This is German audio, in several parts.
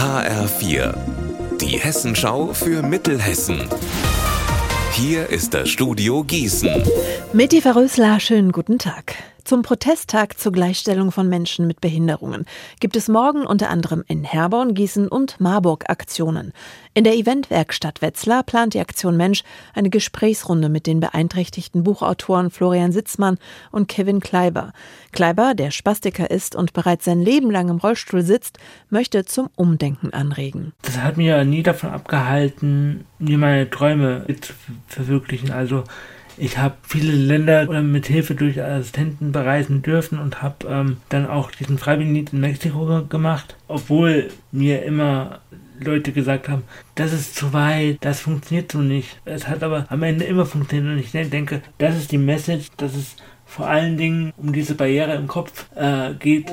HR4, die Hessenschau für Mittelhessen. Hier ist das Studio Gießen. Mit Eva Rösler, schönen guten Tag. Zum Protesttag zur Gleichstellung von Menschen mit Behinderungen gibt es morgen unter anderem in Herborn, Gießen und Marburg Aktionen. In der Eventwerkstatt Wetzlar plant die Aktion Mensch eine Gesprächsrunde mit den beeinträchtigten Buchautoren Florian Sitzmann und Kevin Kleiber. Kleiber, der Spastiker ist und bereits sein Leben lang im Rollstuhl sitzt, möchte zum Umdenken anregen. Das hat mir nie davon abgehalten, mir meine Träume zu verwirklichen. Also ich habe viele Länder mit Hilfe durch Assistenten bereisen dürfen und habe ähm, dann auch diesen Freiwilligendienst in Mexiko gemacht, obwohl mir immer Leute gesagt haben, das ist zu weit, das funktioniert so nicht. Es hat aber am Ende immer funktioniert und ich denke, das ist die Message, dass es vor allen Dingen um diese Barriere im Kopf äh, geht.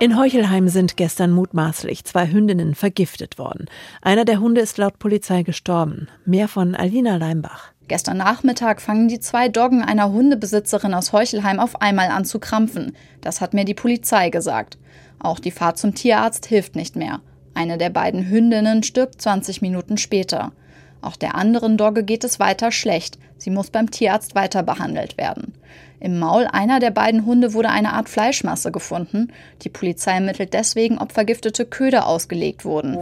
In Heuchelheim sind gestern mutmaßlich zwei Hündinnen vergiftet worden. Einer der Hunde ist laut Polizei gestorben. Mehr von Alina Leimbach. Gestern Nachmittag fangen die zwei Doggen einer Hundebesitzerin aus Heuchelheim auf einmal an zu krampfen. Das hat mir die Polizei gesagt. Auch die Fahrt zum Tierarzt hilft nicht mehr. Eine der beiden Hündinnen stirbt 20 Minuten später. Auch der anderen Dogge geht es weiter schlecht. Sie muss beim Tierarzt weiter behandelt werden. Im Maul einer der beiden Hunde wurde eine Art Fleischmasse gefunden. Die Polizei ermittelt deswegen, ob vergiftete Köder ausgelegt wurden.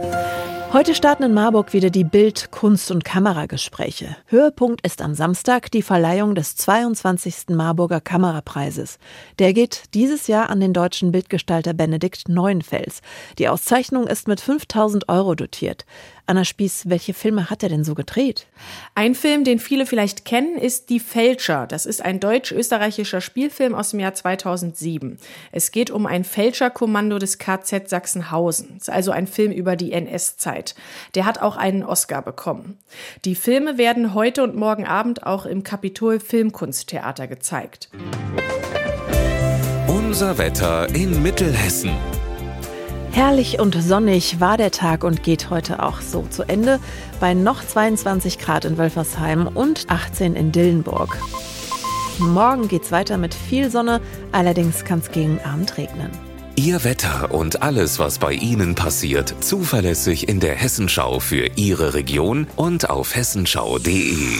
Heute starten in Marburg wieder die Bild-, Kunst- und Kameragespräche. Höhepunkt ist am Samstag die Verleihung des 22. Marburger Kamerapreises. Der geht dieses Jahr an den deutschen Bildgestalter Benedikt Neuenfels. Die Auszeichnung ist mit 5000 Euro dotiert. Anna Spieß, welche Filme hat er denn so gedreht? Ein Film, den viele vielleicht kennen, ist Die Fälscher. Das ist ein deutsch-österreichischer Spielfilm aus dem Jahr 2007. Es geht um ein Fälscherkommando des KZ Sachsenhausen. Es ist also ein Film über die NS-Zeit. Der hat auch einen Oscar bekommen. Die Filme werden heute und morgen Abend auch im Kapitol Filmkunsttheater gezeigt. Unser Wetter in Mittelhessen. Herrlich und sonnig war der Tag und geht heute auch so zu Ende bei noch 22 Grad in Wölfersheim und 18 in Dillenburg. Morgen geht's weiter mit viel Sonne, allerdings kann es gegen Abend regnen. Ihr Wetter und alles, was bei Ihnen passiert, zuverlässig in der Hessenschau für Ihre Region und auf hessenschau.de.